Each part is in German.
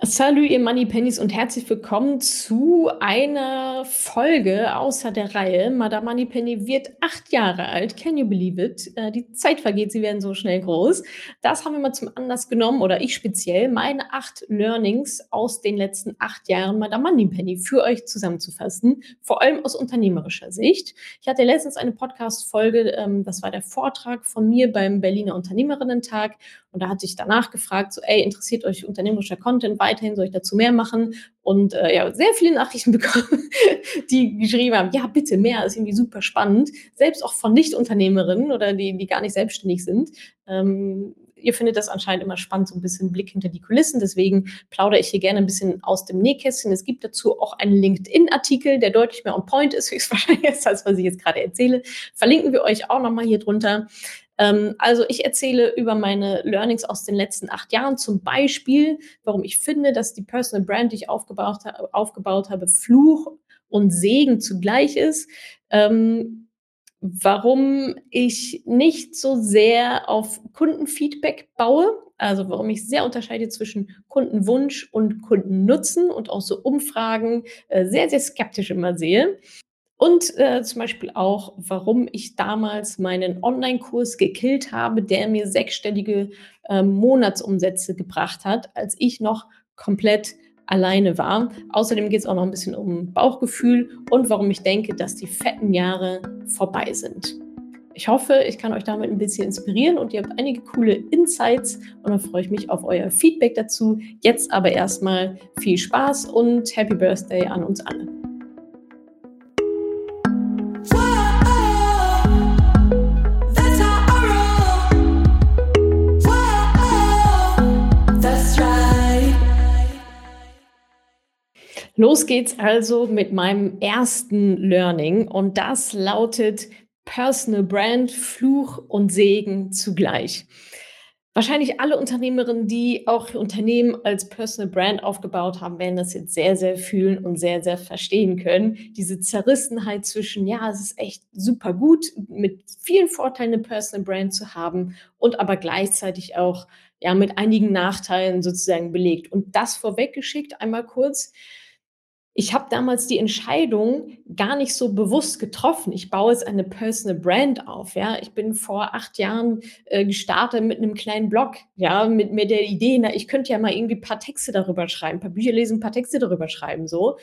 Salü, ihr Moneypennies und herzlich willkommen zu einer Folge außer der Reihe. Madame Moneypenny wird acht Jahre alt. Can you believe it? Äh, die Zeit vergeht, sie werden so schnell groß. Das haben wir mal zum Anlass genommen, oder ich speziell, meine acht Learnings aus den letzten acht Jahren Madame Moneypenny für euch zusammenzufassen, vor allem aus unternehmerischer Sicht. Ich hatte letztens eine Podcast-Folge, ähm, das war der Vortrag von mir beim Berliner Unternehmerinnen-Tag und da hatte ich danach gefragt, so, ey, interessiert euch unternehmerischer Content weiterhin? Soll ich dazu mehr machen? Und äh, ja, sehr viele Nachrichten bekommen, die geschrieben haben, ja, bitte mehr, ist irgendwie super spannend. Selbst auch von Nicht-Unternehmerinnen oder die, die gar nicht selbstständig sind. Ähm, ihr findet das anscheinend immer spannend, so ein bisschen Blick hinter die Kulissen. Deswegen plaudere ich hier gerne ein bisschen aus dem Nähkästchen. Es gibt dazu auch einen LinkedIn-Artikel, der deutlich mehr on point ist, höchstwahrscheinlich, als was ich jetzt gerade erzähle. Verlinken wir euch auch nochmal hier drunter. Ähm, also ich erzähle über meine Learnings aus den letzten acht Jahren, zum Beispiel, warum ich finde, dass die Personal Brand, die ich aufgebaut, aufgebaut habe, Fluch und Segen zugleich ist. Ähm, warum ich nicht so sehr auf Kundenfeedback baue, also warum ich sehr unterscheide zwischen Kundenwunsch und Kundennutzen und auch so Umfragen äh, sehr, sehr skeptisch immer sehe. Und äh, zum Beispiel auch, warum ich damals meinen Online-Kurs gekillt habe, der mir sechsstellige äh, Monatsumsätze gebracht hat, als ich noch komplett alleine war. Außerdem geht es auch noch ein bisschen um Bauchgefühl und warum ich denke, dass die fetten Jahre vorbei sind. Ich hoffe, ich kann euch damit ein bisschen inspirieren und ihr habt einige coole Insights und dann freue ich mich auf euer Feedback dazu. Jetzt aber erstmal viel Spaß und Happy Birthday an uns alle. Los geht's also mit meinem ersten Learning und das lautet Personal Brand, Fluch und Segen zugleich. Wahrscheinlich alle Unternehmerinnen, die auch Unternehmen als Personal Brand aufgebaut haben, werden das jetzt sehr, sehr fühlen und sehr, sehr verstehen können. Diese Zerrissenheit zwischen, ja, es ist echt super gut, mit vielen Vorteilen eine Personal Brand zu haben und aber gleichzeitig auch ja mit einigen Nachteilen sozusagen belegt. Und das vorweggeschickt einmal kurz ich habe damals die Entscheidung gar nicht so bewusst getroffen. Ich baue jetzt eine Personal Brand auf. Ja, ich bin vor acht Jahren äh, gestartet mit einem kleinen Blog. Ja, mit mir der Idee, na, ich könnte ja mal irgendwie ein paar Texte darüber schreiben, ein paar Bücher lesen, ein paar Texte darüber schreiben, so.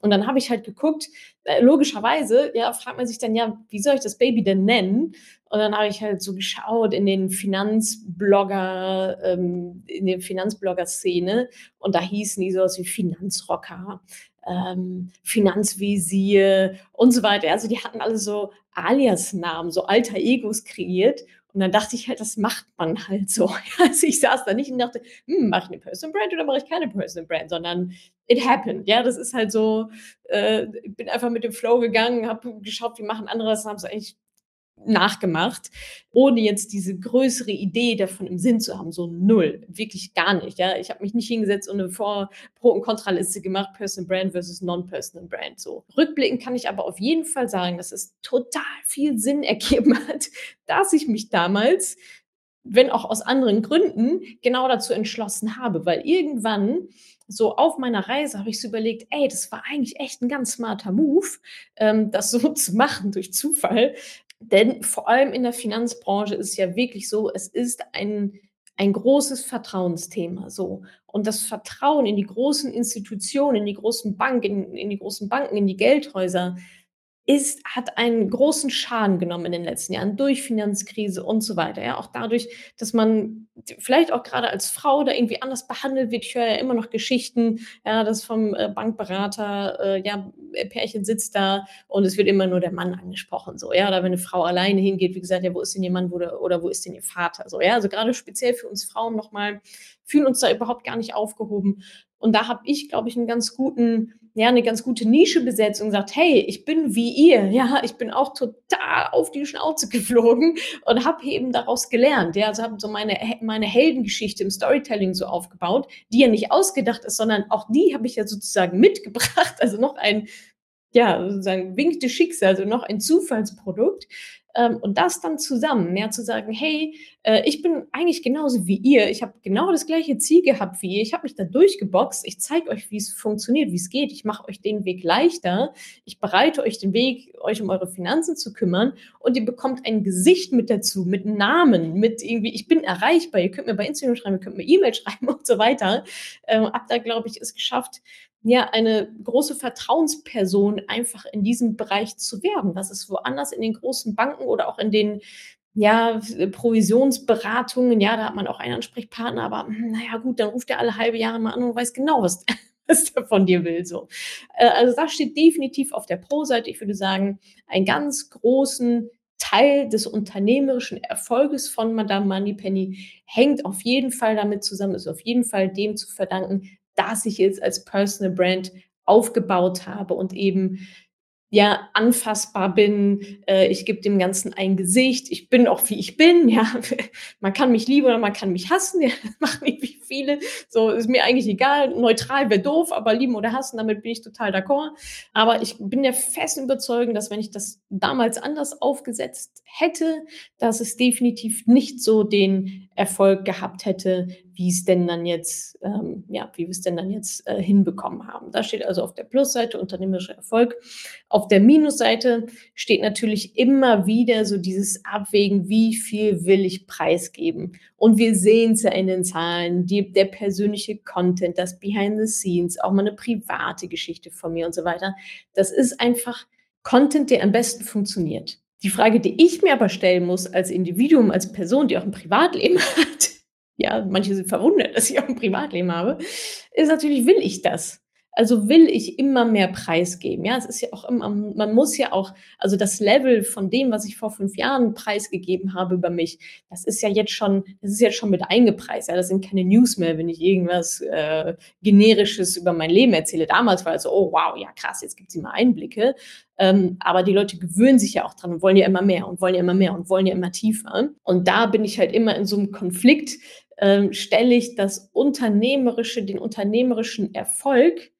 Und dann habe ich halt geguckt, äh, logischerweise, ja, fragt man sich dann, ja, wie soll ich das Baby denn nennen? Und dann habe ich halt so geschaut in den Finanzblogger, ähm, in der Finanzblogger-Szene und da hießen die so aus wie Finanzrocker, ähm, Finanzvisier und so weiter. Also die hatten alle so Alias-Namen, so alter Egos kreiert. Und dann dachte ich halt, das macht man halt so. Also ich saß da nicht und dachte, hm, mache ich eine Personal Brand oder mache ich keine Personal Brand, sondern it happened. Ja, das ist halt so, äh, bin einfach mit dem Flow gegangen, habe geschaut, wie machen andere das, haben es eigentlich nachgemacht, ohne jetzt diese größere Idee davon im Sinn zu haben, so null, wirklich gar nicht. Ja, ich habe mich nicht hingesetzt und eine Vor Pro und Kontraliste gemacht, Personal Brand versus Non-Personal Brand. So rückblickend kann ich aber auf jeden Fall sagen, dass es total viel Sinn ergeben hat, dass ich mich damals wenn auch aus anderen Gründen, genau dazu entschlossen habe, weil irgendwann so auf meiner Reise habe ich so überlegt, ey, das war eigentlich echt ein ganz smarter Move, ähm, das so zu machen durch Zufall, denn vor allem in der Finanzbranche ist es ja wirklich so, es ist ein, ein großes Vertrauensthema so. Und das Vertrauen in die großen Institutionen, in die großen Banken, in, in die großen Banken, in die Geldhäuser, ist, hat einen großen Schaden genommen in den letzten Jahren durch Finanzkrise und so weiter. Ja, auch dadurch, dass man vielleicht auch gerade als Frau da irgendwie anders behandelt wird. Ich höre ja immer noch Geschichten, ja, dass vom äh, Bankberater, äh, ja, Pärchen sitzt da und es wird immer nur der Mann angesprochen, so, ja, oder wenn eine Frau alleine hingeht, wie gesagt, ja, wo ist denn ihr Mann wo der, oder wo ist denn ihr Vater, so, ja, also gerade speziell für uns Frauen nochmal, fühlen uns da überhaupt gar nicht aufgehoben. Und da habe ich, glaube ich, einen ganz guten ja, eine ganz gute Nische besetzt und sagt, hey, ich bin wie ihr, ja, ich bin auch total auf die Schnauze geflogen und habe eben daraus gelernt, ja, also habe so meine, meine Heldengeschichte im Storytelling so aufgebaut, die ja nicht ausgedacht ist, sondern auch die habe ich ja sozusagen mitgebracht, also noch ein, ja, sozusagen winkte Schicksal, also noch ein Zufallsprodukt, und das dann zusammen, ja, zu sagen: „Hey, äh, ich bin eigentlich genauso wie ihr. Ich habe genau das gleiche Ziel gehabt wie ihr. Ich habe mich da durchgeboxt. Ich zeige euch, wie es funktioniert, wie es geht. Ich mache euch den Weg leichter. Ich bereite euch den Weg, euch um eure Finanzen zu kümmern und ihr bekommt ein Gesicht mit dazu, mit Namen, mit irgendwie ich bin erreichbar. Ihr könnt mir bei Instagram schreiben, ihr könnt mir E-Mail schreiben und so weiter.“ Ähm, habe da, glaube ich, es geschafft, ja, eine große Vertrauensperson einfach in diesem Bereich zu werden. Das ist woanders in den großen Banken oder auch in den, ja, Provisionsberatungen, ja, da hat man auch einen Ansprechpartner, aber hm, na ja, gut, dann ruft er alle halbe Jahre mal an und weiß genau, was was der von dir will, so. Äh, also, das steht definitiv auf der Pro-Seite. Ich würde sagen, einen ganz großen Teil des unternehmerischen Erfolges von Madame Moneypenny hängt auf jeden Fall damit zusammen, ist auf jeden Fall dem zu verdanken, dass ich jetzt als Personal Brand aufgebaut habe und eben ja, anfassbar bin. Äh, ich gebe dem Ganzen ein Gesicht. Ich bin auch, wie ich bin. Ja, man kann mich lieben oder man kann mich hassen. Ja, machen irgendwie viele. So ist mir eigentlich egal. Neutral wäre doof, aber lieben oder hassen, damit bin ich total d'accord. Aber ich bin der festen Überzeugung, dass wenn ich das damals anders aufgesetzt hätte, dass es definitiv nicht so den Erfolg gehabt hätte, wie es denn dann jetzt, ähm, ja, wie wir es denn dann jetzt äh, hinbekommen haben. Da steht also auf der Plusseite unternehmerischer Erfolg. Auf der Minusseite steht natürlich immer wieder so dieses Abwägen, wie viel will ich preisgeben. Und wir sehen es ja in den Zahlen, die, der persönliche Content, das Behind the Scenes, auch mal eine private Geschichte von mir und so weiter. Das ist einfach Content, der am besten funktioniert. Die Frage, die ich mir aber stellen muss als Individuum, als Person, die auch ein Privatleben hat, ja, manche sind verwundert, dass ich auch ein Privatleben habe, ist natürlich, will ich das? Also will ich immer mehr preisgeben. Ja, es ist ja auch immer, man muss ja auch, also das Level von dem, was ich vor fünf Jahren preisgegeben habe über mich, das ist ja jetzt schon, das ist jetzt schon mit eingepreist. Ja, das sind keine News mehr, wenn ich irgendwas äh, generisches über mein Leben erzähle. Damals war es so, oh wow, ja krass, jetzt gibt es immer Einblicke. Ähm, aber die Leute gewöhnen sich ja auch dran und wollen ja immer mehr und wollen ja immer mehr und wollen ja immer tiefer. Und da bin ich halt immer in so einem Konflikt, ähm, stelle ich das unternehmerische, den unternehmerischen Erfolg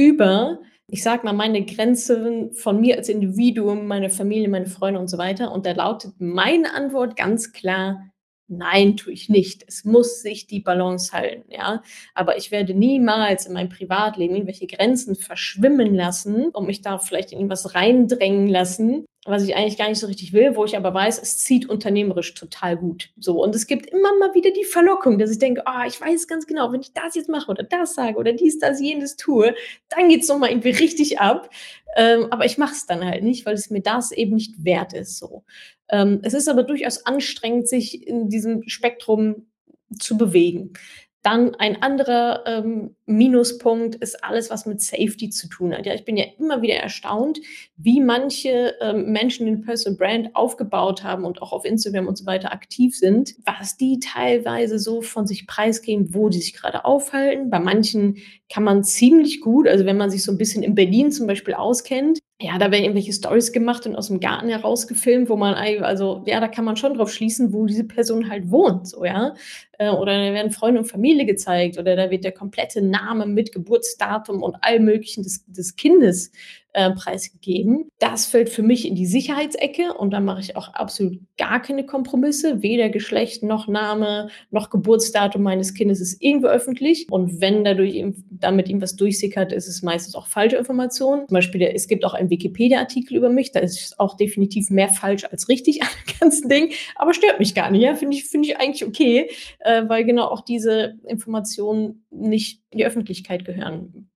über, ich sage mal, meine Grenzen von mir als Individuum, meine Familie, meine Freunde und so weiter. Und da lautet meine Antwort ganz klar: Nein, tue ich nicht. Es muss sich die Balance halten, ja. Aber ich werde niemals in meinem Privatleben irgendwelche Grenzen verschwimmen lassen und mich da vielleicht in irgendwas reindrängen lassen, was ich eigentlich gar nicht so richtig will, wo ich aber weiß, es zieht unternehmerisch total gut. So. Und es gibt immer mal wieder die Verlockung, dass ich denke, oh, ich weiß ganz genau, wenn ich das jetzt mache oder das sage oder dies, das, jenes tue, dann geht es nochmal irgendwie richtig ab. Ähm, aber ich mache es dann halt nicht, weil es mir das eben nicht wert ist. So. Ähm, es ist aber durchaus anstrengend, sich in diesem Spektrum zu bewegen. Dann ein anderer ähm, Minuspunkt ist alles, was mit Safety zu tun hat. Ja, ich bin ja immer wieder erstaunt, wie manche ähm, Menschen den Personal Brand aufgebaut haben und auch auf Instagram und so weiter aktiv sind, was die teilweise so von sich preisgeben, wo die sich gerade aufhalten. Bei manchen kann man ziemlich gut, also wenn man sich so ein bisschen in Berlin zum Beispiel auskennt, ja, da werden irgendwelche Stories gemacht und aus dem Garten heraus gefilmt, wo man, also ja, da kann man schon drauf schließen, wo diese Person halt wohnt, so ja. Äh, oder da werden Freunde und Familie gezeigt oder da wird der komplette Name mit Geburtsdatum und all möglichen des, des Kindes äh, preisgegeben. Das fällt für mich in die Sicherheitsecke und da mache ich auch absolut gar keine Kompromisse. Weder Geschlecht noch Name noch Geburtsdatum meines Kindes ist irgendwo öffentlich. Und wenn dadurch damit ihm was durchsickert, ist es meistens auch falsche Information. Zum Beispiel, es gibt auch einen Wikipedia-Artikel über mich, da ist auch definitiv mehr falsch als richtig an dem ganzen Ding, aber stört mich gar nicht. Ja? Finde ich, find ich eigentlich okay, äh, weil genau auch diese Informationen nicht in die Öffentlichkeit gehören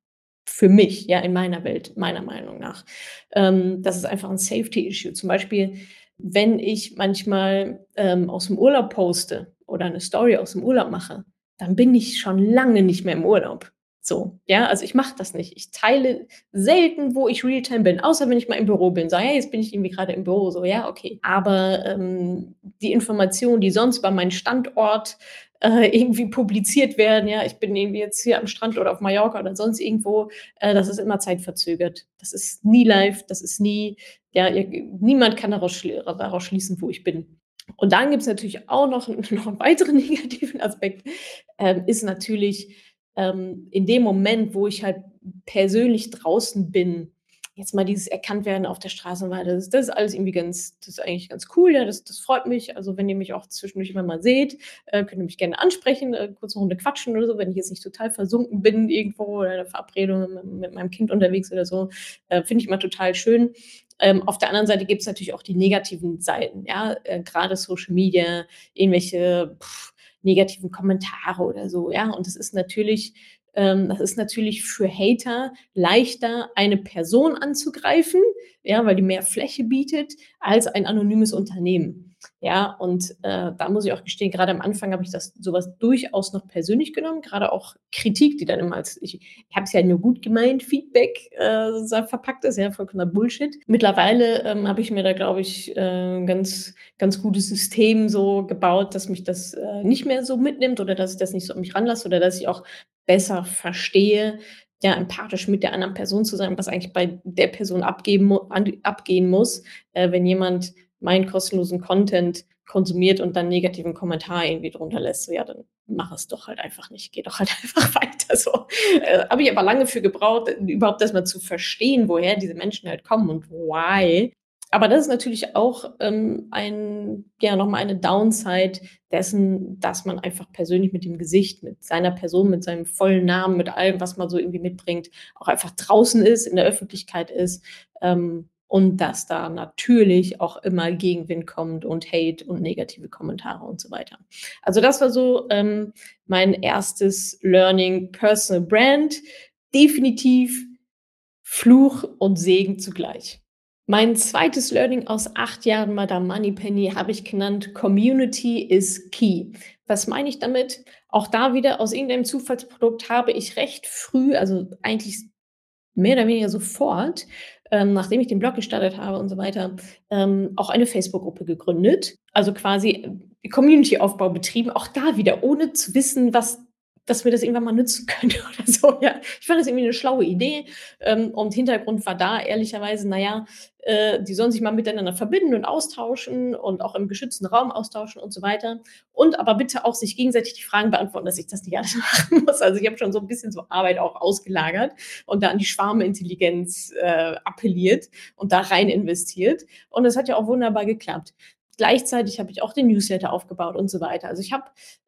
für mich, ja, in meiner Welt, meiner Meinung nach. Ähm, das ist einfach ein Safety-Issue. Zum Beispiel, wenn ich manchmal ähm, aus dem Urlaub poste oder eine Story aus dem Urlaub mache, dann bin ich schon lange nicht mehr im Urlaub. So, ja, also ich mache das nicht. Ich teile selten, wo ich Realtime bin, außer wenn ich mal im Büro bin. So, ja, jetzt bin ich irgendwie gerade im Büro. So, ja, okay. Aber ähm, die Informationen, die sonst bei meinem Standort äh, irgendwie publiziert werden. Ja, ich bin irgendwie jetzt hier am Strand oder auf Mallorca oder sonst irgendwo. Äh, das ist immer zeitverzögert. Das ist nie live, das ist nie, ja, ihr, niemand kann daraus, schli daraus schließen, wo ich bin. Und dann gibt es natürlich auch noch, noch einen weiteren negativen Aspekt, ähm, ist natürlich ähm, in dem Moment, wo ich halt persönlich draußen bin, jetzt mal dieses Erkanntwerden auf der Straße und weiter, das das ist alles irgendwie ganz das ist eigentlich ganz cool, ja, das das freut mich. Also, wenn ihr mich auch zwischendurch immer mal seht, äh, könnt ihr mich gerne ansprechen, äh, kurz 'ne Runde quatschen oder so, wenn ich jetzt nicht total versunken bin irgendwo oder in 'ner Verabredung mit mit meinem Kind unterwegs oder so. Äh, finde ich immer total schön. Ähm, auf der anderen Seite gibt's natürlich auch die negativen Seiten, ja, äh, grade Social Media, irgendwelche negativen Kommentare oder so, ja? Und das ist natürlich ähm, das ist natürlich für Hater leichter, eine Person anzugreifen, ja, weil die mehr Fläche bietet, als ein anonymes Unternehmen. Ja, und, äh, da muss ich auch gestehen, grade am Anfang habe ich das so was durchaus noch persönlich genommen, grade auch Kritik, die dann immer als ich ich habe es ja nur gut gemeint, Feedback, äh, verpackt ist, ja, vollkommener Bullshit. Mittlerweile, ähm, habe ich mir da, glaube ich, äh, ganz ganz gutes System so gebaut, dass mich das, äh, nicht mehr so mitnimmt oder dass ich das nicht so an mich ranlasse oder dass ich auch besser verstehe, ja, empathisch mit der anderen Person zu sein, was eigentlich bei der Person abgeben abgehen muss, äh, wenn jemand meinen kostenlosen Content konsumiert und dann negativen Kommentar irgendwie drunter lässt. So, ja, dann mach es doch halt einfach nicht. Geh doch halt einfach weiter so. Äh, habe ich aber lange für gebraucht, überhaupt erst mal zu verstehen, woher diese Menschen halt kommen und why. Aber das ist natürlich auch, ähm, ein ja, noch mal eine Downside dessen, dass man einfach persönlich mit dem Gesicht, mit seiner Person, mit seinem vollen Namen, mit allem, was man so irgendwie mitbringt, auch einfach draußen ist, in der Öffentlichkeit ist, ähm, und dass da natürlich auch immer Gegenwind kommt und Hate und negative Kommentare und so weiter. Also, das war so, ähm, mein 1. Learning, Personal Brand. Definitiv Fluch und Segen zugleich. Mein 2. Learning aus 8 Jahren Madame Moneypenny habe ich genannt: „Community is key.“ Was meine ich damit? Auch da wieder aus irgendeinem Zufallsprodukt habe ich recht früh, also eigentlich mehr oder weniger sofort, ähm, nachdem ich den Blog gestartet habe und so weiter, ähm, auch eine Facebook-Gruppe gegründet. Also, quasi, äh, Community-Aufbau betrieben, auch da wieder, ohne zu wissen, was dass mir das irgendwann mal nützen könnte oder so, ja. Ich fand das irgendwie 'ne schlaue Idee, ähm, und Hintergrund war da ehrlicherweise, na ja, äh, die sollen sich mal miteinander verbinden und austauschen und auch im geschützten Raum austauschen und so weiter. Und aber bitte auch sich gegenseitig die Fragen beantworten, dass ich das nicht alles machen muss. Also, ich habe schon so 'n bisschen so Arbeit auch ausgelagert und da an die Schwarmintelligenz, äh, appelliert und da rein investiert. Und das hat ja auch wunderbar geklappt. Gleichzeitig habe ich auch den Newsletter aufgebaut und so weiter. Also, ich habe,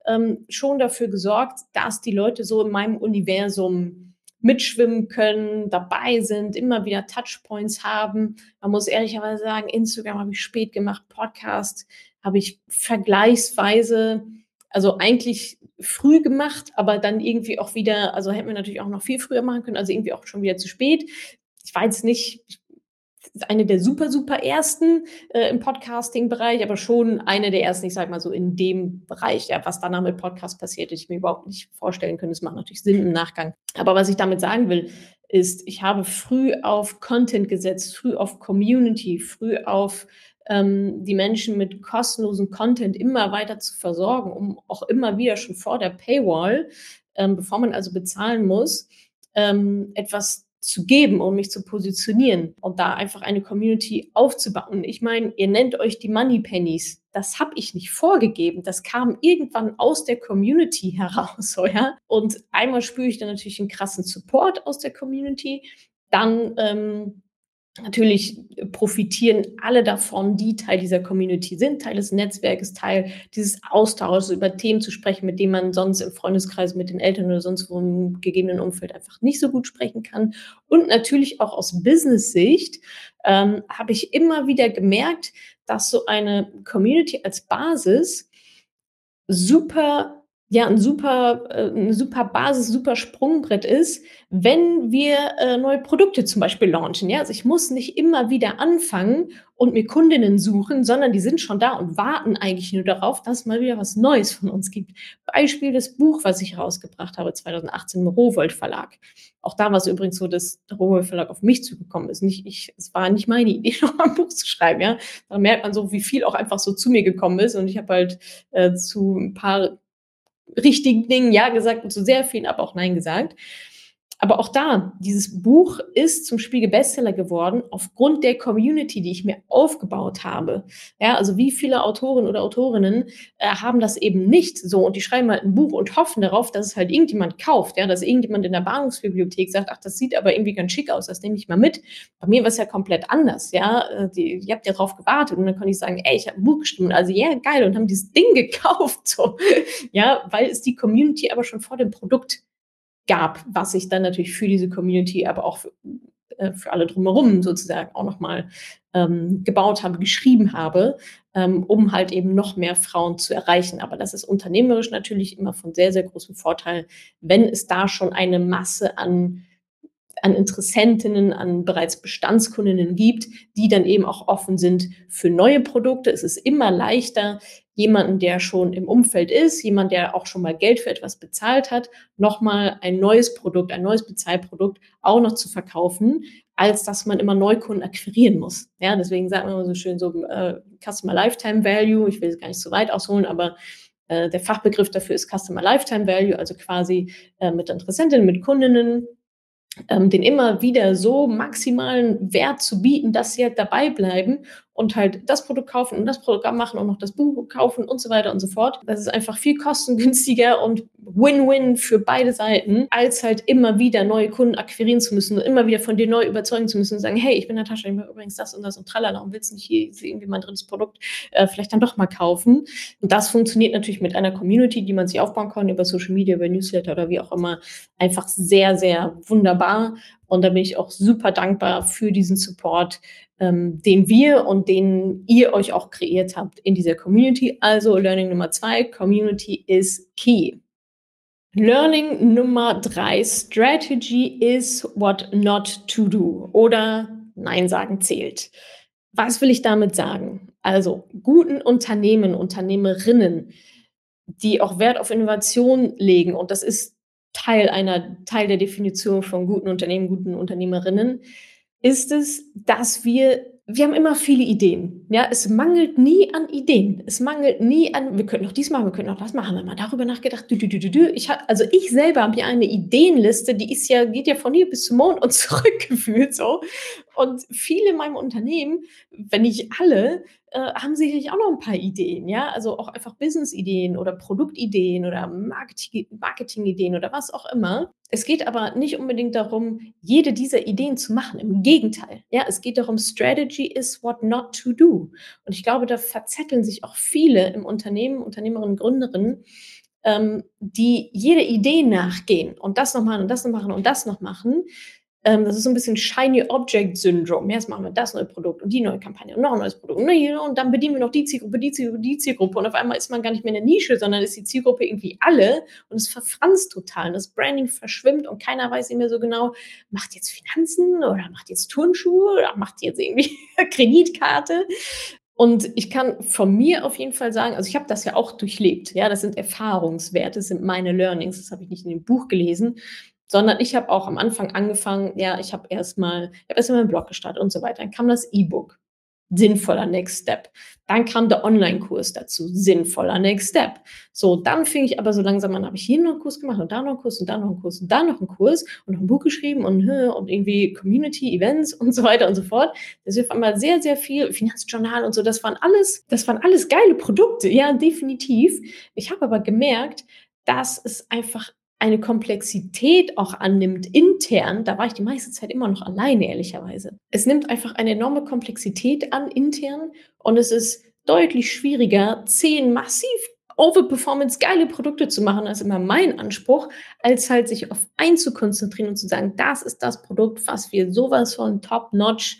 ähm, schon dafür gesorgt, dass die Leute so in meinem Universum mitschwimmen können, dabei sind, immer wieder Touchpoints haben. Man muss ehrlicherweise sagen, Instagram habe ich spät gemacht, Podcast habe ich vergleichsweise also, eigentlich früh gemacht, aber dann irgendwie auch wieder also, hätten wir natürlich auch noch viel früher machen können, also, irgendwie auch schon wieder zu spät. Ich jetzt nicht eine der super, super Ersten, äh, im Podcasting-Bereich, aber schon eine der Ersten, ich sage mal so in dem Bereich, ja, was danach mit Podcast passiert, ich mir überhaupt nicht vorstellen können. Das macht natürlich Sinn im Nachgang. Aber was ich damit sagen will, ist, ich habe früh auf Content gesetzt, früh auf Community, früh auf, ähm, die Menschen mit kostenlosem Content immer weiter zu versorgen, um auch immer wieder schon vor der Paywall, ähm, bevor man also bezahlen muss, ähm, etwas zu geben, um mich zu positionieren und da einfach eine Community aufzubauen. Ich meine, ihr nennt euch die Moneypennies. Das habe ich nicht vorgegeben. Das kam irgendwann aus der Community heraus, ja? Und einmal spüre ich dann natürlich 'n krassen Support aus der Community. Dann, ähm, natürlich profitieren alle davon, die Teil dieser Community sind, Teil des Netzwerkes, Teil dieses Austauschs, über Themen zu sprechen, mit denen man sonst im Freundeskreis mit den Eltern oder sonst wo im gegebenen Umfeld einfach nicht so gut sprechen kann. Und natürlich auch aus Business-Sicht, ähm, habe ich immer wieder gemerkt, dass so eine Community als Basis super ja, 'n super äh, 'ne super Basis, super Sprungbrett ist, wenn wir, äh, neue Produkte zum Beispiel launchen, ja? Also, ich muss nicht immer wieder anfangen und mir Kundinnen suchen, sondern die sind schon da und warten eigentlich nur darauf, dass es mal wieder was Neues von uns gibt. Beispiel das Buch, was ich rausgebracht habe 2018 im Rowohlt Verlag. Auch da war's übrigens so, dass der Rowohlt Verlag auf mich zugekommen ist, nicht ich. Es war nicht meine Idee, noch mal 'n Buch zu schreiben, ja? Da merkt man so, wie viel auch einfach so zu mir gekommen ist und ich habe halt, äh, zu 'n paar richtigen Dingen ja gesagt und zu sehr vielen aber auch nein gesagt. Aber auch da, dieses Buch ist zum Spiegel Bestseller geworden aufgrund der Community, die ich mir aufgebaut habe. Ja, also wie viele Autoren oder Autorinnen äh, haben das eben nicht so und die schreiben halt ein Buch und hoffen darauf, dass es halt irgendjemand kauft, ja, dass irgendjemand in der Bahnhofsbibliothek sagt, ach, das sieht aber irgendwie ganz schick aus, das nehme ich mal mit. Bei mir war es ja komplett anders, ja. Äh, die, ihr habt ja drauf gewartet und dann konnte ich sagen, ey, ich habe ein Buch geschrieben, also ja, yeah, geil und haben dieses Ding gekauft, so, ja, weil es die Community aber schon vor dem Produkt gab, was ich dann natürlich für diese Community, aber auch für, äh, für alle drumherum sozusagen auch nochmal ähm, gebaut habe, geschrieben habe, ähm, um halt eben noch mehr Frauen zu erreichen. Aber das ist unternehmerisch natürlich immer von sehr, sehr großem Vorteil, wenn es da schon eine Masse an an Interessentinnen, an bereits Bestandskundinnen gibt, die dann eben auch offen sind für neue Produkte. Es ist immer leichter, jemanden, der schon im Umfeld ist, jemand, der auch schon mal Geld für etwas bezahlt hat, nochmal ein neues Produkt, ein neues Bezahlprodukt auch noch zu verkaufen, als dass man immer Neukunden akquirieren muss. Ja, deswegen sagt man immer so schön so äh, Customer Lifetime Value. Ich will es gar nicht so weit ausholen, aber äh, der Fachbegriff dafür ist Customer Lifetime Value, also quasi äh, mit Interessentinnen, mit Kundinnen ähm, den immer wieder so maximalen Wert zu bieten, dass sie halt dabei bleiben und halt das Produkt kaufen und das Programm machen und noch das Buch kaufen und so weiter und so fort. Das ist einfach viel kostengünstiger und Win-Win für beide Seiten, als halt immer wieder neue Kunden akquirieren zu müssen und immer wieder von dir neu überzeugen zu müssen und sagen, hey, ich bin Natascha, ich mache übrigens das und das und tralala und willst nicht hier irgendwie mein drittes Produkt äh, vielleicht dann doch mal kaufen. Und das funktioniert natürlich mit einer Community, die man sich aufbauen kann über Social Media, über Newsletter oder wie auch immer, einfach sehr, sehr wunderbar. Und da bin ich auch super dankbar für diesen Support, ähm, den wir und den ihr euch auch kreiert habt in dieser Community. Also Learning Nummer zwei, Community is key. Learning Nummer drei, Strategy is what not to do oder Nein sagen zählt. Was will ich damit sagen? Also guten Unternehmen, Unternehmerinnen, die auch Wert auf Innovation legen und das ist Teil einer Teil der Definition von guten Unternehmen, guten Unternehmerinnen, ist es, dass wir wir haben immer viele Ideen. Ja, es mangelt nie an Ideen. Es mangelt nie an, wir können noch dies machen, wir können noch das machen. Wenn man darüber nachgedacht, du, du, du, du, ich hab, also ich selber habe ja eine Ideenliste, die ist ja, geht ja von hier bis zum Mond und zurück gefühlt so. Und viele in meinem Unternehmen, wenn nicht alle, äh, haben sicherlich auch noch ein paar Ideen, ja, also auch einfach Business-Ideen oder Produktideen oder Marketing-Ideen oder was auch immer. Es geht aber nicht unbedingt darum, jede dieser Ideen zu machen. Im Gegenteil, ja, es geht darum, Strategy is what not to do. Und ich glaube, da verzetteln sich auch viele im Unternehmen, Unternehmerinnen, Gründerinnen, ähm, die jede Idee nachgehen und das noch machen und das noch machen und das noch machen, das ist so ein bisschen Shiny Object Syndrom. Jetzt machen wir das neue Produkt und die neue Kampagne und noch ein neues Produkt. Und dann bedienen wir noch die Zielgruppe, die Zielgruppe, die Zielgruppe. Und auf einmal ist man gar nicht mehr in der Nische, sondern ist die Zielgruppe irgendwie alle und es verfranst total. Und das Branding verschwimmt und keiner weiß mehr so genau, macht jetzt Finanzen oder macht jetzt Turnschuhe oder macht jetzt irgendwie Kreditkarte. Und ich kann von mir auf jeden Fall sagen, also ich habe das ja auch durchlebt. Ja, das sind Erfahrungswerte, das sind meine Learnings. Das habe ich nicht in dem Buch gelesen sondern ich habe auch am Anfang angefangen, ja, ich habe erstmal, ich habe erstmal meinen Blog gestartet und so weiter. Dann kam das E-Book, sinnvoller Next Step. Dann kam der Online-Kurs dazu, sinnvoller Next Step. So, dann fing ich aber so langsam an, habe ich hier noch einen Kurs gemacht und da noch einen Kurs und da noch einen Kurs und da noch einen Kurs und noch ein Buch geschrieben und, und irgendwie Community, Events und so weiter und so fort. Das ist auf einmal sehr, sehr viel Finanzjournal und so. Das waren alles, das waren alles geile Produkte, ja, definitiv. Ich habe aber gemerkt, dass es einfach eine Komplexität auch annimmt intern, da war ich die meiste Zeit immer noch alleine, ehrlicherweise. Es nimmt einfach eine enorme Komplexität an intern und es ist deutlich schwieriger, zehn massiv Overperformance geile Produkte zu machen, das ist immer mein Anspruch, als halt sich auf ein zu konzentrieren und zu sagen, das ist das Produkt, was wir sowas von top-notch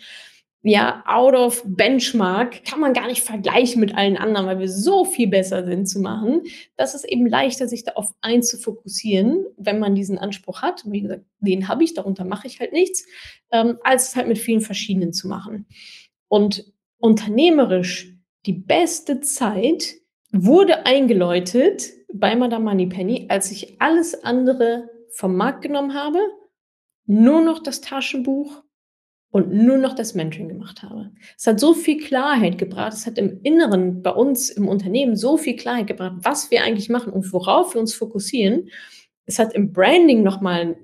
ja, out of benchmark, kann man gar nicht vergleichen mit allen anderen, weil wir so viel besser sind zu machen. Das ist eben leichter, sich da auf eins zu fokussieren, wenn man diesen Anspruch hat. Wie gesagt, den habe ich, darunter mache ich halt nichts, ähm, als es halt mit vielen verschiedenen zu machen. Und unternehmerisch die beste Zeit wurde eingeläutet bei Madame Moneypenny, als ich alles andere vom Markt genommen habe, nur noch das Taschenbuch und nur noch das Mentoring gemacht habe. Es hat so viel Klarheit gebracht, es hat im Inneren bei uns im Unternehmen so viel Klarheit gebracht, was wir eigentlich machen und worauf wir uns fokussieren. Es hat im Branding noch mal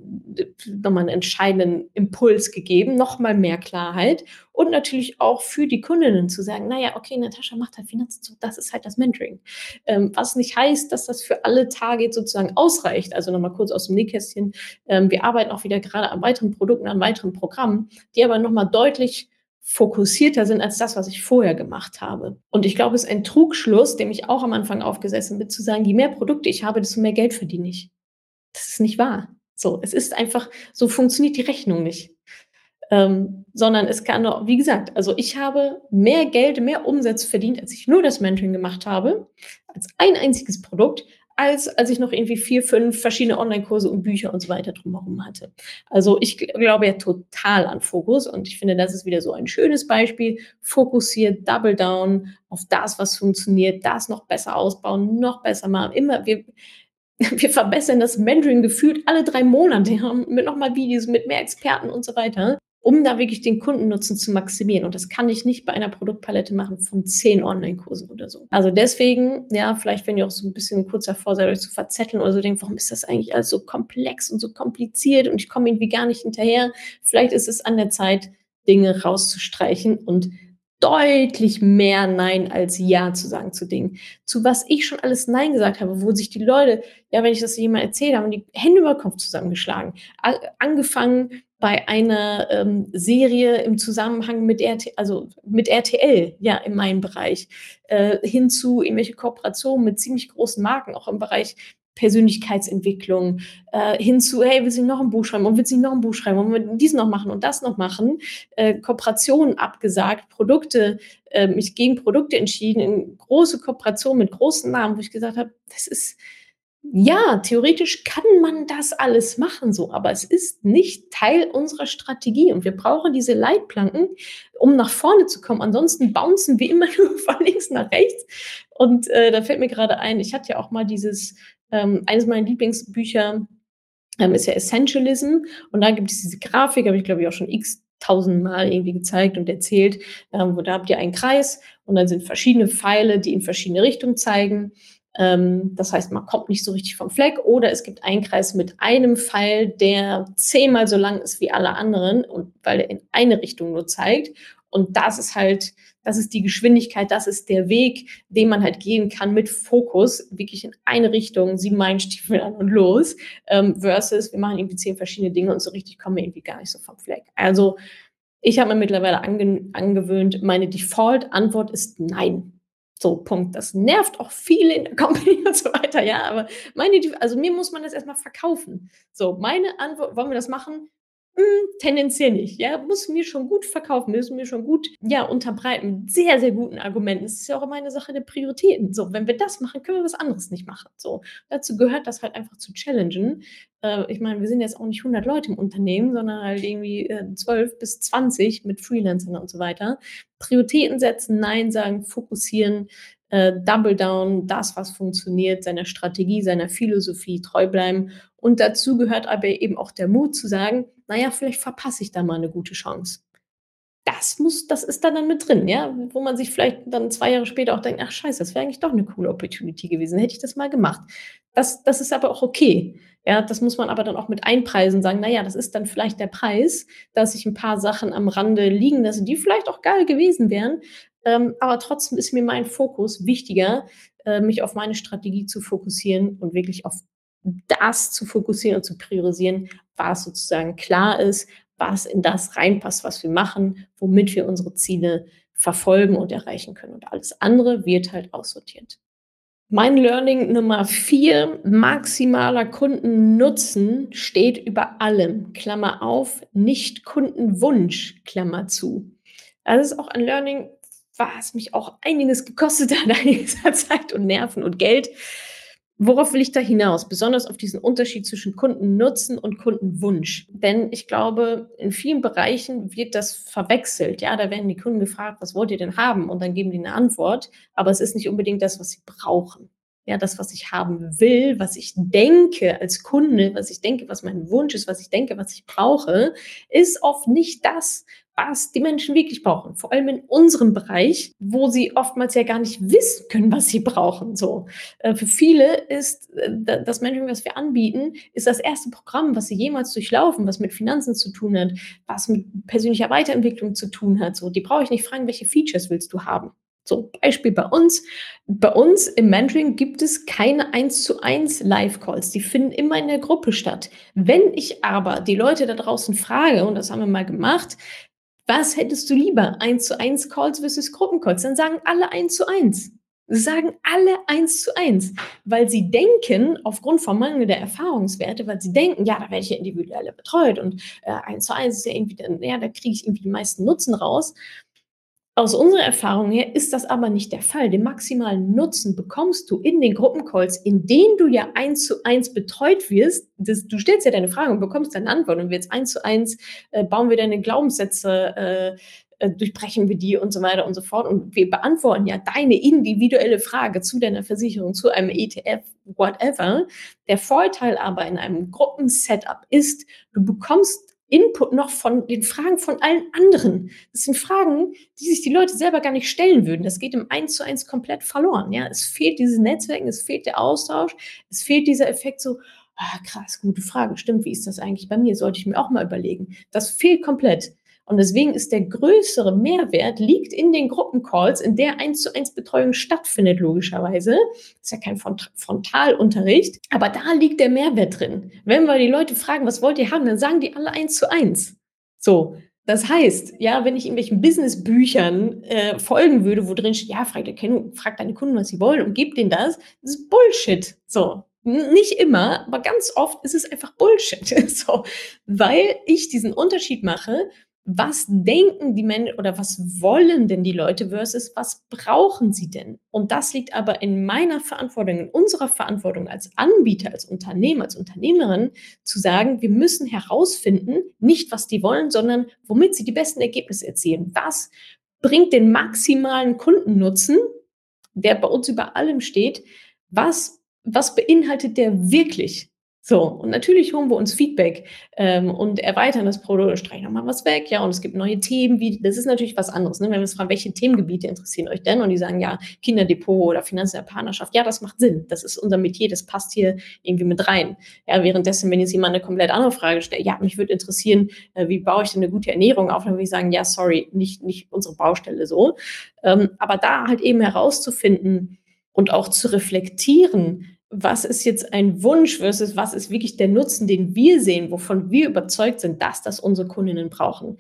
noch mal 'n entscheidenden Impuls gegeben, noch mal mehr Klarheit und natürlich auch für die Kundinnen zu sagen: „Na ja, okay, Natascha macht halt Finanzen so, das ist halt das Mentoring.“ Ähm, was nicht heißt, dass das für alle Targets sozusagen ausreicht. Also, noch mal kurz aus dem Nähkästchen. Ähm, wir arbeiten auch wieder grade an weiteren Produkten, an weiteren Programmen, die aber noch mal deutlich fokussierter sind als das, was ich vorher gemacht habe. Und ich glaube, es ist ein Trugschluss, dem ich auch am Anfang aufgesessen bin, zu sagen: „Je mehr Produkte ich habe, desto mehr Geld verdiene ich.“ Das ist nicht wahr. So, es ist einfach so funktioniert die Rechnung nicht. Ähm, sondern es kann auch wie gesagt, also, ich habe mehr Geld, mehr Umsatz verdient, als ich nur das Mentoring gemacht habe, als ein einziges Produkt, als als ich noch irgendwie 4, 5 verschiedene Onlinekurse und Bücher und so weiter drumherum hatte. Also, ich gl glaube ja total an Fokus und ich finde, das ist wieder so ein schönes Beispiel. Fokussiert, double down auf das, was funktioniert, das noch besser ausbauen, noch besser machen. Immer wir wir verbessern das Mentoring gefühlt alle 3 Monate, ja, mit noch mal Videos, mit mehr Experten und so weiter, um da wirklich den Kundennutzen zu maximieren. Und das kann ich nicht bei einer Produktpalette machen von 10 Onlinekursen oder so. Also, deswegen, ja, vielleicht, wenn ihr auch so 'n bisschen kurz davor seid, euch zu verzetteln oder so, denkt: „Warum ist das eigentlich alles so komplex und so kompliziert und ich komme irgendwie gar nicht hinterher?“ Vielleicht ist es an der Zeit, Dinge rauszustreichen und deutlich mehr Nein als Ja zu sagen zu Dingen. Zu was ich schon alles Nein gesagt habe, wo sich die Leute ja, wenn ich das jemandem erzähle, haben die Hände über Kopf zusammengeschlagen. A angefangen bei einer, ähm, Serie im Zusammenhang mit RT also, mit RTL, ja, in meinem Bereich, äh, hin zu irgendwelche Kooperationen mit ziemlich großen Marken, auch im Bereich Persönlichkeitsentwicklung, äh, hin „Hey, willst du nicht noch 'n Buch schreiben und du nicht noch 'n Buch schreiben und wir dies noch machen und das noch machen?“ Äh, Kooperationen abgesagt, Produkte äh, mich gegen Produkte entschieden, in große Kooperationen mit großen Namen, wo ich gesagt habe: „Das ist ja, theoretisch kann man das alles machen so, aber es ist nicht Teil unserer Strategie und wir brauchen diese Leitplanken, um nach vorne zu kommen. Ansonsten bouncen wir immer nur von links nach rechts.“ Und, äh, da fällt mir grade ein, ich hatte ja auch mal dieses ähm, eines meiner Lieblingsbücher, ähm, ist ja „Essentialism“ und da gibt es diese Grafik, habe ich, glaube ich, auch schon x tausendmal irgendwie gezeigt und erzählt, ähm, wo da habt ihr einen Kreis und dann sind verschiedene Pfeile, die in verschiedene Richtungen zeigen. Ähm, das heißt, man kommt nicht so richtig vom Fleck oder es gibt einen Kreis mit einem Pfeil, der zehnmal so lang ist wie alle anderen und weil er in eine Richtung nur zeigt. Und das ist halt das ist die Geschwindigkeit, das ist der Weg, den man halt gehen kann mit Fokus, wirklich in eine Richtung, 7 Meilenstiefel an und los, ähm, versus wir machen irgendwie 10 verschiedene Dinge und so richtig kommen wir irgendwie gar nicht so vom Fleck. Also, ich habe mir mittlerweile angen angewöhnt, meine Default-Antwort ist „Nein.“ So, Punkt. Das nervt auch viele in der Company und so weiter, ja, aber meine also, mir muss man das erst mal verkaufen. So, meine Antwort: „Wollen wir das machen?“ Hm, tendenziell nicht, ja. Musst du mir schon gut verkaufen, du mir schon gut, ja, unterbreiten sehr, sehr guten Argumenten. Es ist ja auch immer eine Sache der Prioritäten. So, wenn wir das machen, können wir was anderes nicht machen, so. Dazu gehört das halt einfach zu challengen. Äh, ich meine, wir sind jetzt auch nicht 100 Leute im Unternehmen, sondern halt irgendwie, äh, 12 bis 20 mit Freelancern und so weiter. Prioritäten setzen, nein sagen, fokussieren, äh, double down, das, was funktioniert, seiner Strategie, seiner Philosophie treu bleiben. Und dazu gehört aber eben auch der Mut zu sagen: „Na ja, vielleicht verpasse ich da mal 'ne gute Chance.“ Das muss das ist da dann mit drin, ja, wo man sich vielleicht dann 2 Jahre später auch denkt: „Ach Scheiße, das wäre eigentlich doch 'ne coole Opportunity gewesen. Hätte ich das mal gemacht.“ Das das ist aber auch okay. Ja, das muss man aber dann auch mit einpreisen, sagen: „Na ja, das ist dann vielleicht der Preis, dass ich 'n paar Sachen am Rande liegen lasse, die vielleicht auch geil gewesen wären. Ähm, aber trotzdem ist mir mein Fokus wichtiger, äh, mich auf meine Strategie zu fokussieren und wirklich auf das zu fokussieren und zu priorisieren, was sozusagen klar ist, was in das reinpasst, was wir machen, womit wir unsere Ziele verfolgen und erreichen können. Und alles andere wird halt aussortiert. Mein Learning Nummer 4: Maximaler Kundennutzen steht über allem, Klammer auf, nicht Kundenwunsch, Klammer zu. Das ist auch ein Learning, was mich auch einiges gekostet hat, einiges Zeit und Nerven und Geld. Worauf will ich da hinaus? Besonders auf diesen Unterschied zwischen Kundennutzen und Kundenwunsch. Denn ich glaube, in vielen Bereichen wird das verwechselt. Ja, da werden die Kunden gefragt: „Was wollt ihr denn haben?“ Und dann geben die 'ne Antwort, aber es ist nicht unbedingt das, was sie brauchen. ja, das, was ich haben will, was ich denke als Kunde, was ich denke, was mein Wunsch ist, was ich denke, was ich brauche, ist oft nicht das, was die Menschen wirklich brauchen. Vor allem in unserem Bereich, wo sie oftmals ja gar nicht wissen können, was sie brauchen. So äh, für viele ist äh, das Mentoring, was wir anbieten, ist das erste Programm, was sie jemals durchlaufen, was mit Finanzen zu tun hat, was mit persönlicher Weiterentwicklung zu tun hat. So, die brauche ich nicht fragen, welche Features willst du haben. So, Beispiel bei uns. Bei uns im Mentoring gibt es keine 1 zu 1 Live-Calls. Die finden immer in der Gruppe statt. Wenn ich aber die Leute da draußen frage, und das haben wir mal gemacht, was hättest du lieber? 1 zu 1 Calls versus Gruppencalls? Dann sagen alle 1 zu 1. Sie sagen alle 1 zu 1, weil sie denken, aufgrund von mangelnder Erfahrungswerte, weil sie denken, ja, da werde ich ja individuell betreut und äh, 1 zu 1 ist ja irgendwie, ja, da kriege ich irgendwie die meisten Nutzen raus. Aus unserer Erfahrung her ist das aber nicht der Fall. Den maximalen Nutzen bekommst du in den Gruppencalls, in denen du ja eins zu eins betreut wirst. Das, du stellst ja deine Frage und bekommst deine Antwort und jetzt eins zu eins äh, bauen wir deine Glaubenssätze, äh, äh, durchbrechen wir die und so weiter und so fort. Und wir beantworten ja deine individuelle Frage zu deiner Versicherung, zu einem ETF, whatever. Der Vorteil aber in einem Gruppensetup ist, du bekommst Input noch von den Fragen von allen anderen. Das sind Fragen, die sich die Leute selber gar nicht stellen würden. Das geht im Eins zu eins komplett verloren. Ja, es fehlt dieses Netzwerken, es fehlt der Austausch, es fehlt dieser Effekt so, ah, krass, gute Frage, stimmt, wie ist das eigentlich bei mir? Sollte ich mir auch mal überlegen. Das fehlt komplett. Und deswegen ist der größere Mehrwert liegt in den Gruppencalls, in der eins zu eins Betreuung stattfindet, logischerweise. Das ist ja kein Frontalunterricht, aber da liegt der Mehrwert drin. Wenn wir die Leute fragen, was wollt ihr haben, dann sagen die alle eins zu eins. So. Das heißt, ja, wenn ich irgendwelchen Businessbüchern äh, folgen würde, wo drin steht, ja, frag, frag deine Kunden, was sie wollen und gib denen das, das ist Bullshit. So. Nicht immer, aber ganz oft ist es einfach Bullshit. so, weil ich diesen Unterschied mache was denken die Menschen oder was wollen denn die Leute versus was brauchen sie denn? Und das liegt aber in meiner Verantwortung, in unserer Verantwortung als Anbieter, als Unternehmer, als Unternehmerin, zu sagen, wir müssen herausfinden, nicht was die wollen, sondern womit sie die besten Ergebnisse erzielen. Was bringt den maximalen Kundennutzen, der bei uns über allem steht? Was, was beinhaltet der wirklich? So, und natürlich holen wir uns Feedback ähm, und erweitern das Produkt, streichen nochmal was weg, ja, und es gibt neue Themen, wie, das ist natürlich was anderes, ne? wenn wir uns fragen, welche Themengebiete interessieren euch denn? Und die sagen, ja, Kinderdepot oder Finanzen der Partnerschaft, ja, das macht Sinn, das ist unser Metier, das passt hier irgendwie mit rein. Ja, währenddessen, wenn jetzt jemand eine komplett andere Frage stellt, ja, mich würde interessieren, äh, wie baue ich denn eine gute Ernährung auf, dann würde ich sagen, ja, sorry, nicht, nicht unsere Baustelle so. Ähm, aber da halt eben herauszufinden und auch zu reflektieren, was ist jetzt ein Wunsch versus was ist wirklich der Nutzen, den wir sehen, wovon wir überzeugt sind, dass das unsere Kundinnen brauchen.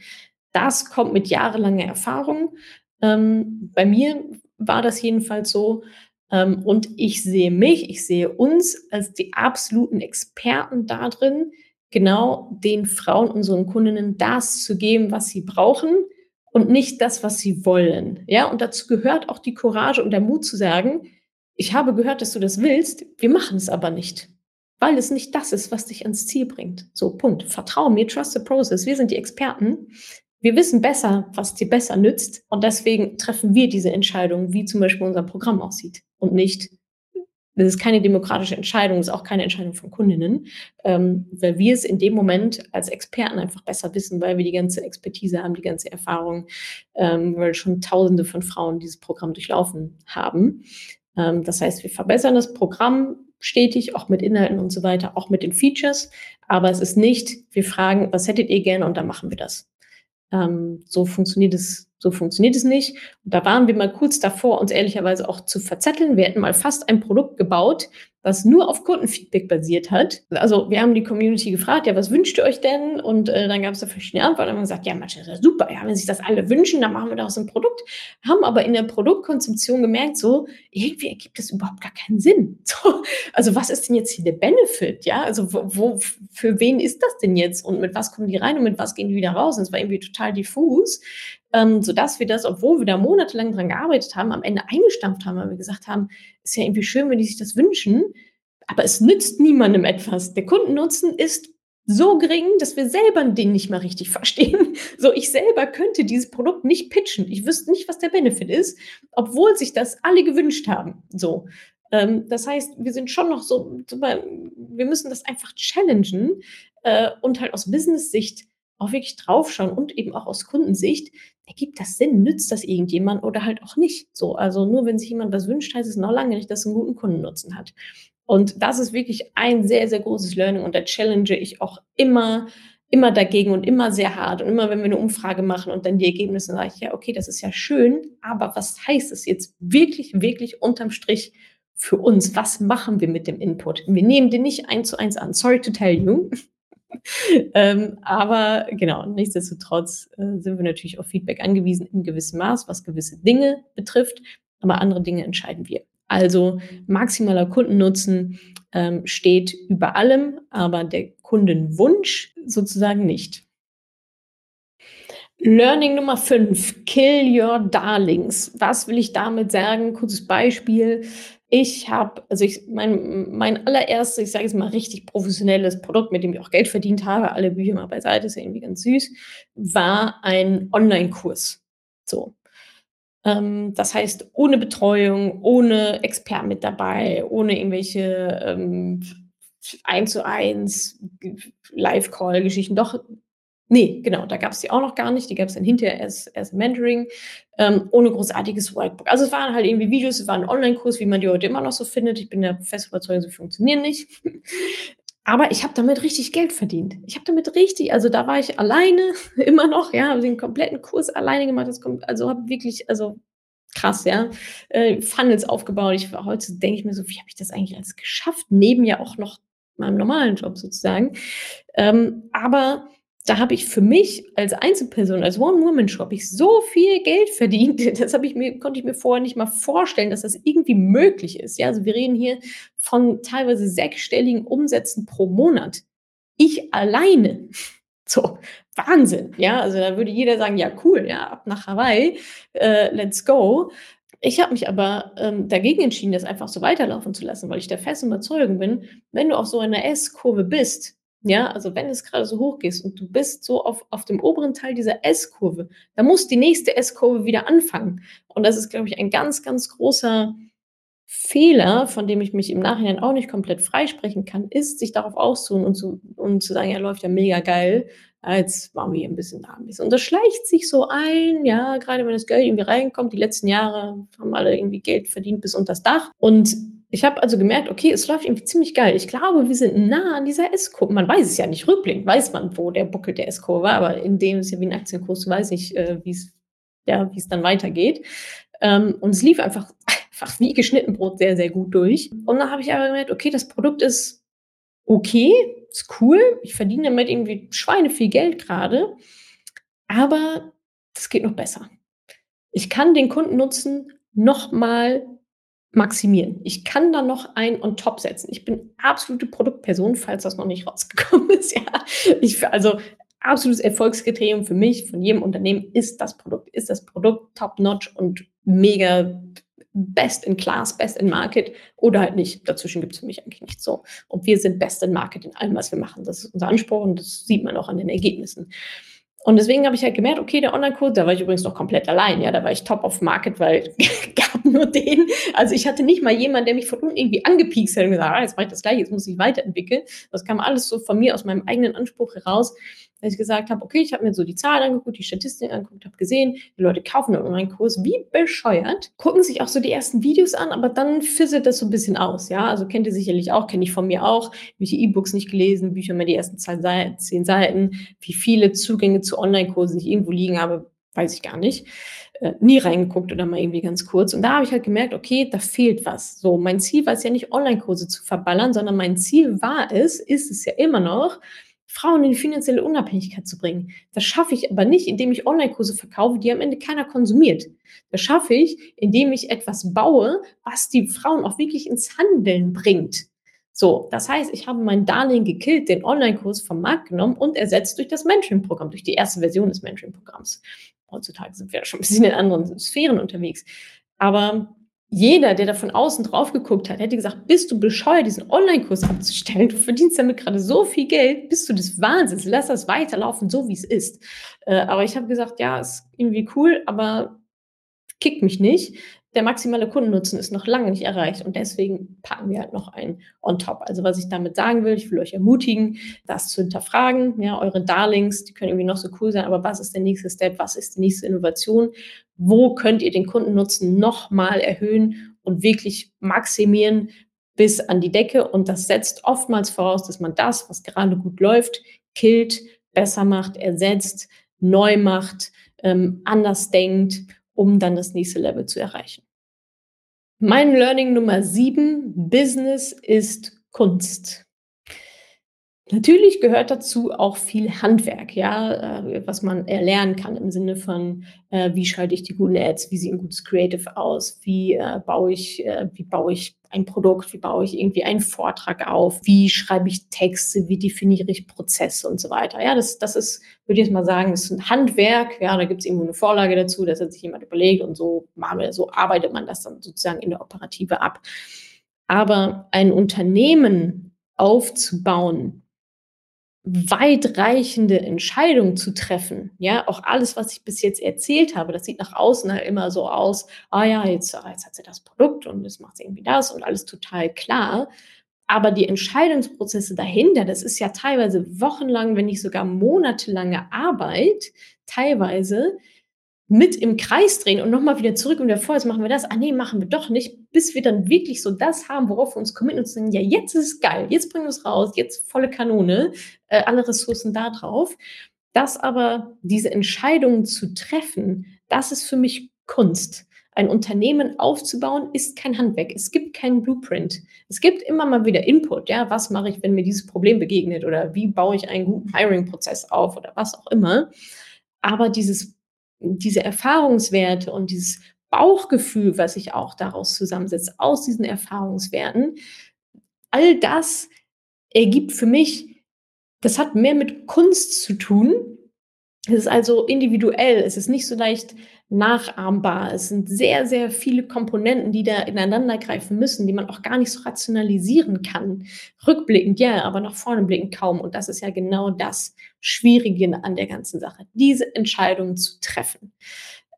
Das kommt mit jahrelanger Erfahrung. Ähm, bei mir war das jedenfalls so. Ähm, und ich sehe mich, ich sehe uns als die absoluten Experten darin, genau den Frauen, unseren Kundinnen das zu geben, was sie brauchen und nicht das, was sie wollen. Ja, und dazu gehört auch die Courage und der Mut zu sagen, ich habe gehört, dass du das willst, wir machen es aber nicht, weil es nicht das ist, was dich ans Ziel bringt. So, Punkt. Vertrau mir, trust the process. Wir sind die Experten. Wir wissen besser, was dir besser nützt. Und deswegen treffen wir diese Entscheidung, wie zum Beispiel unser Programm aussieht. Und nicht, das ist keine demokratische Entscheidung, das ist auch keine Entscheidung von Kundinnen, ähm, weil wir es in dem Moment als Experten einfach besser wissen, weil wir die ganze Expertise haben, die ganze Erfahrung, ähm, weil schon Tausende von Frauen dieses Programm durchlaufen haben. Ähm, das heißt, wir verbessern das Programm stetig, auch mit Inhalten und so weiter, auch mit den Features. Aber es ist nicht, wir fragen, was hättet ihr gerne und dann machen wir das. Ähm, so funktioniert es, so funktioniert es nicht. Und da waren wir mal kurz davor, uns ehrlicherweise auch zu verzetteln. Wir hätten mal fast ein Produkt gebaut, was nur auf Kundenfeedback basiert hat. Also wir haben die Community gefragt, ja, was wünscht ihr euch denn? Und äh, dann gab es da verschiedene Antworten. Und man gesagt, ja, manche ja super, ja, wenn sich das alle wünschen, dann machen wir daraus ein Produkt. Haben aber in der Produktkonzeption gemerkt, so, irgendwie ergibt das überhaupt gar keinen Sinn. So, also was ist denn jetzt hier der Benefit? Ja, also wo, wo, für wen ist das denn jetzt? Und mit was kommen die rein und mit was gehen die wieder raus? Und es war irgendwie total diffus. Ähm, sodass wir das, obwohl wir da monatelang dran gearbeitet haben, am Ende eingestampft haben, weil wir gesagt haben, ist ja irgendwie schön, wenn die sich das wünschen, aber es nützt niemandem etwas. Der Kundennutzen ist so gering, dass wir selber den nicht mal richtig verstehen. So, ich selber könnte dieses Produkt nicht pitchen. Ich wüsste nicht, was der Benefit ist, obwohl sich das alle gewünscht haben. So. Ähm, das heißt, wir sind schon noch so, wir müssen das einfach challengen äh, und halt aus Business-Sicht auch wirklich draufschauen und eben auch aus Kundensicht, ergibt das Sinn, nützt das irgendjemand oder halt auch nicht. So, also nur wenn sich jemand was wünscht, heißt es noch lange nicht, dass es einen guten Kundennutzen hat. Und das ist wirklich ein sehr, sehr großes Learning und da challenge ich auch immer, immer dagegen und immer sehr hart. Und immer, wenn wir eine Umfrage machen und dann die Ergebnisse, sage ich, ja, okay, das ist ja schön, aber was heißt es jetzt wirklich, wirklich unterm Strich für uns? Was machen wir mit dem Input? Wir nehmen den nicht eins zu eins an. Sorry to tell you. ähm, aber genau, nichtsdestotrotz äh, sind wir natürlich auf Feedback angewiesen in gewissem Maß, was gewisse Dinge betrifft, aber andere Dinge entscheiden wir. Also maximaler Kundennutzen ähm, steht über allem, aber der Kundenwunsch sozusagen nicht. Learning Nummer 5, kill your darlings. Was will ich damit sagen? Kurzes Beispiel. Ich habe, also ich, mein, mein allererstes, ich sage jetzt mal richtig professionelles Produkt, mit dem ich auch Geld verdient habe, alle Bücher mal beiseite, ist ja irgendwie ganz süß, war ein Online-Kurs. So. Ähm, das heißt, ohne Betreuung, ohne Expert mit dabei, ohne irgendwelche ähm, 1 zu 1 Live-Call-Geschichten. Doch, nee, genau, da gab es die auch noch gar nicht. Die gab es dann hinterher erst, erst Mentoring, ähm, ohne großartiges Workbook. Also es waren halt irgendwie Videos, es war ein Online-Kurs, wie man die heute immer noch so findet. Ich bin der fest überzeugt, sie funktionieren nicht. Aber ich habe damit richtig Geld verdient. Ich habe damit richtig, also da war ich alleine, immer noch, ja, habe den kompletten Kurs alleine gemacht. Das kommt, also habe wirklich, also krass, ja, äh, Funnels aufgebaut. Ich heute denke ich mir so, wie habe ich das eigentlich alles geschafft? Neben ja auch noch meinem normalen Job sozusagen. Ähm, aber da habe ich für mich als Einzelperson, als One-Woman-Shop, ich so viel Geld verdient. Das habe ich mir, konnte ich mir vorher nicht mal vorstellen, dass das irgendwie möglich ist. Ja, also wir reden hier von teilweise sechsstelligen Umsätzen pro Monat. Ich alleine. So, Wahnsinn. Ja, also da würde jeder sagen, ja, cool, ja, ab nach Hawaii, äh, let's go. Ich habe mich aber ähm, dagegen entschieden, das einfach so weiterlaufen zu lassen, weil ich der festen Überzeugung bin, wenn du auf so einer S-Kurve bist, ja, also wenn es gerade so hoch geht und du bist so auf, auf dem oberen Teil dieser S-Kurve, dann muss die nächste S-Kurve wieder anfangen. Und das ist, glaube ich, ein ganz, ganz großer Fehler, von dem ich mich im Nachhinein auch nicht komplett freisprechen kann, ist, sich darauf auszuruhen und zu, und zu sagen, ja, läuft ja mega geil. Jetzt waren wir hier ein bisschen da ein bisschen. Und das schleicht sich so ein, ja, gerade wenn das Geld irgendwie reinkommt. Die letzten Jahre haben alle irgendwie Geld verdient bis unter das Dach. Und ich habe also gemerkt, okay, es läuft irgendwie ziemlich geil. Ich glaube, wir sind nah an dieser S-Kurve. Man weiß es ja nicht. Rückblickend weiß man, wo der Buckel der S-Kurve war, aber in dem ist ja wie ein Aktienkurs, weiß ich, äh, wie es ja, wie es dann weitergeht. Ähm, und es lief einfach, einfach wie geschnitten Brot sehr, sehr gut durch. Und dann habe ich aber gemerkt, okay, das Produkt ist okay, ist cool. Ich verdiene damit irgendwie Schweine viel Geld gerade. Aber das geht noch besser. Ich kann den Kundennutzen nochmal maximieren. Ich kann da noch ein on top setzen. Ich bin absolute Produktperson, falls das noch nicht rausgekommen ist. Ja, ich, also absolutes Erfolgskriterium für mich, von jedem Unternehmen, ist das Produkt. Ist das Produkt top notch und mega best in class, best in market oder halt nicht. Dazwischen gibt es für mich eigentlich nichts so. Und wir sind best in market in allem, was wir machen. Das ist unser Anspruch und das sieht man auch an den Ergebnissen. Und deswegen habe ich halt gemerkt, okay, der Online-Kurs, da war ich übrigens noch komplett allein, ja, da war ich top of market, weil gab nur den. Also ich hatte nicht mal jemanden, der mich von unten irgendwie angepiekst hat und gesagt, ah, jetzt mache ich das gleich, jetzt muss ich weiterentwickeln. Das kam alles so von mir aus meinem eigenen Anspruch heraus dass ich gesagt habe, okay, ich habe mir so die Zahlen angeguckt, die Statistiken angeguckt, habe gesehen, die Leute kaufen meinen Kurs wie bescheuert, gucken sich auch so die ersten Videos an, aber dann fisselt das so ein bisschen aus, ja, also kennt ihr sicherlich auch, kenne ich von mir auch, welche E-Books nicht gelesen, Bücher mehr die ersten zehn Seiten, wie viele Zugänge zu Online-Kursen ich irgendwo liegen habe, weiß ich gar nicht. Äh, nie reingeguckt oder mal irgendwie ganz kurz. Und da habe ich halt gemerkt, okay, da fehlt was. So, mein Ziel war es ja nicht, Online-Kurse zu verballern, sondern mein Ziel war es, ist es ja immer noch, Frauen in finanzielle Unabhängigkeit zu bringen. Das schaffe ich aber nicht, indem ich Online-Kurse verkaufe, die am Ende keiner konsumiert. Das schaffe ich, indem ich etwas baue, was die Frauen auch wirklich ins Handeln bringt. So, das heißt, ich habe mein Darlehen gekillt, den Online-Kurs vom Markt genommen und ersetzt durch das Mentoring-Programm, durch die erste Version des Mentoring-Programms. Heutzutage sind wir ja schon ein bisschen in anderen Sphären unterwegs. Aber jeder, der da von außen drauf geguckt hat, hätte gesagt, bist du bescheuert, diesen Online-Kurs abzustellen? Du verdienst damit gerade so viel Geld, bist du des Wahnsinns, lass das weiterlaufen, so wie es ist. Äh, aber ich habe gesagt, ja, ist irgendwie cool, aber kickt mich nicht. Der maximale Kundennutzen ist noch lange nicht erreicht und deswegen packen wir halt noch ein on top. Also was ich damit sagen will, ich will euch ermutigen, das zu hinterfragen. Ja, eure Darlings, die können irgendwie noch so cool sein, aber was ist der nächste Step? Was ist die nächste Innovation? Wo könnt ihr den Kundennutzen nochmal erhöhen und wirklich maximieren bis an die Decke? Und das setzt oftmals voraus, dass man das, was gerade gut läuft, killt, besser macht, ersetzt, neu macht, ähm, anders denkt um dann das nächste Level zu erreichen. Mein Learning Nummer sieben, Business ist Kunst. Natürlich gehört dazu auch viel Handwerk, ja, äh, was man erlernen kann im Sinne von, äh, wie schalte ich die guten Ads, wie sieht ein gutes Creative aus, wie äh, baue ich, wie baue ich ein Produkt, wie baue ich irgendwie einen Vortrag auf, wie schreibe ich Texte, wie definiere ich Prozesse und so weiter. Ja, das, das ist, würde ich jetzt mal sagen, ist ein Handwerk, ja, da gibt es irgendwo eine Vorlage dazu, das hat sich jemand überlegt und so, so arbeitet man das dann sozusagen in der Operative ab. Aber ein Unternehmen aufzubauen, weitreichende Entscheidungen zu treffen. Ja, auch alles, was ich bis jetzt erzählt habe, das sieht nach außen halt immer so aus, ah ja, jetzt, ah, jetzt hat sie das Produkt und jetzt macht sie irgendwie das und alles total klar. Aber die Entscheidungsprozesse dahinter, das ist ja teilweise wochenlang, wenn nicht sogar monatelange Arbeit, teilweise, mit im Kreis drehen und nochmal wieder zurück und davor, jetzt machen wir das, ah nee, machen wir doch nicht, bis wir dann wirklich so das haben, worauf wir uns committen und sagen, ja, jetzt ist es geil, jetzt bringen wir es raus, jetzt volle Kanone, äh, alle Ressourcen da drauf. Das aber, diese Entscheidungen zu treffen, das ist für mich Kunst. Ein Unternehmen aufzubauen ist kein Handwerk. Es gibt keinen Blueprint. Es gibt immer mal wieder Input. Ja, was mache ich, wenn mir dieses Problem begegnet oder wie baue ich einen guten Hiring-Prozess auf oder was auch immer. Aber dieses diese Erfahrungswerte und dieses Bauchgefühl, was sich auch daraus zusammensetzt, aus diesen Erfahrungswerten, all das ergibt für mich, das hat mehr mit Kunst zu tun. Es ist also individuell, es ist nicht so leicht nachahmbar. Es sind sehr, sehr viele Komponenten, die da ineinander greifen müssen, die man auch gar nicht so rationalisieren kann. Rückblickend ja, aber nach vorne blickend kaum. Und das ist ja genau das Schwierige an der ganzen Sache, diese Entscheidungen zu treffen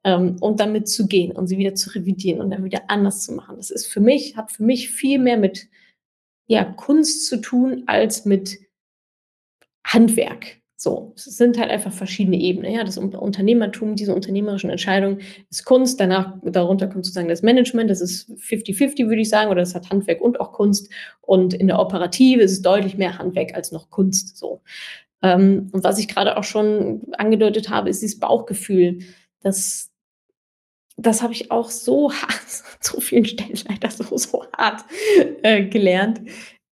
ähm, und damit zu gehen und sie wieder zu revidieren und dann wieder anders zu machen. Das ist für mich, hat für mich viel mehr mit ja, Kunst zu tun als mit Handwerk. So, es sind halt einfach verschiedene Ebenen. Ja, das Unternehmertum, diese unternehmerischen Entscheidungen ist Kunst. Danach, darunter kommt sozusagen das Management. Das ist 50-50, würde ich sagen, oder das hat Handwerk und auch Kunst. Und in der Operative ist es deutlich mehr Handwerk als noch Kunst. So. Ähm, und was ich gerade auch schon angedeutet habe, ist dieses Bauchgefühl. Das, das habe ich auch so hart, so vielen Stellen leider so, so hart äh, gelernt.